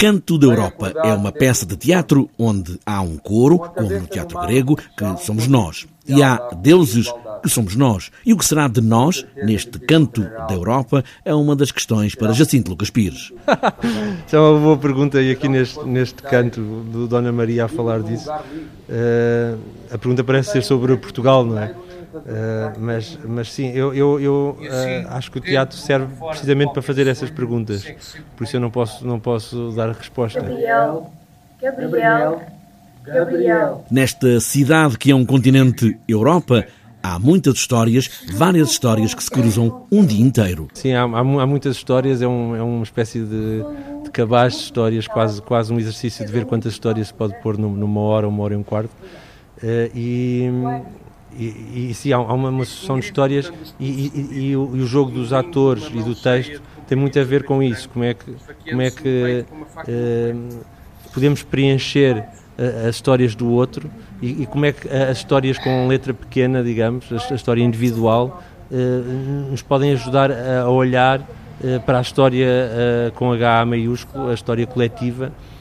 Canto da Europa é uma peça de teatro onde há um coro, como no teatro grego, que somos nós. E há deuses, que somos nós. E o que será de nós, neste canto da Europa, é uma das questões para Jacinto Lucas Pires. Isso é uma boa pergunta, e aqui neste, neste canto do Dona Maria a falar disso, uh, a pergunta parece ser sobre Portugal, não é? Uh, mas, mas sim, eu, eu, eu uh, acho que o teatro serve precisamente para fazer essas perguntas. Por isso eu não posso, não posso dar resposta. Gabriel, Gabriel, Gabriel. Nesta cidade que é um continente Europa, há muitas histórias, várias histórias que se cruzam um dia inteiro. Sim, há, há, há muitas histórias, é, um, é uma espécie de, de cabaz de histórias, quase, quase um exercício de ver quantas histórias se pode pôr numa hora, uma hora e um quarto. Uh, e e, e sim, há, uma, uma sucessão de histórias e, e, e, o, e, o, jogo dos atores e do texto tem muito a ver com isso. Como é que, como é que uh, podemos preencher uh, as histórias do outro e, como é que as histórias com letra pequena, digamos, a, história individual, uh, nos podem ajudar a, olhar para a história com H maiúsculo, a história coletiva uh,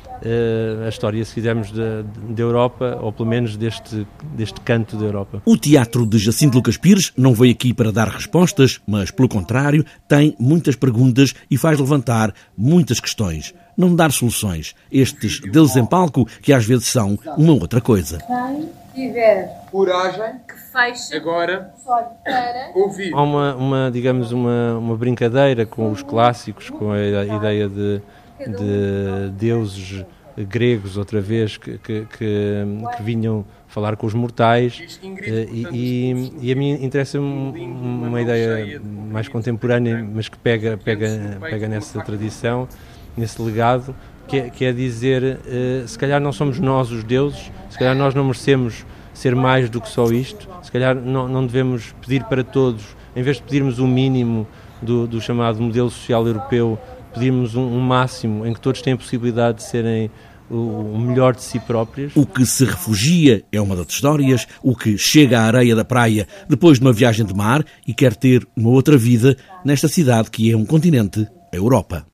a história, se quisermos, da Europa, ou pelo menos deste, deste canto da Europa. O teatro de Jacinto Lucas Pires não veio aqui para dar respostas, mas, pelo contrário, tem muitas perguntas e faz levantar muitas questões. Não dar soluções. Estes deles em palco, que às vezes são uma outra coisa. Quem tiver coragem que feche agora para ouvir. Há uma, uma digamos, uma, uma brincadeira com os clássicos, com a ideia de de deuses gregos, outra vez, que, que, que, que vinham falar com os mortais. Eh, e, e, e a mim interessa uma ideia mais contemporânea, mas que pega, pega, pega nessa tradição, nesse legado, que é, que é dizer: eh, se calhar não somos nós os deuses, se calhar nós não merecemos ser mais do que só isto, se calhar não, não devemos pedir para todos, em vez de pedirmos o mínimo do, do chamado modelo social europeu pedimos um, um, máximo em que todos têm a possibilidade de serem o melhor de si próprios. O que se refugia é uma das histórias, o que chega à areia da praia depois de uma viagem de mar e quer ter uma outra vida nesta cidade que é um continente, a Europa.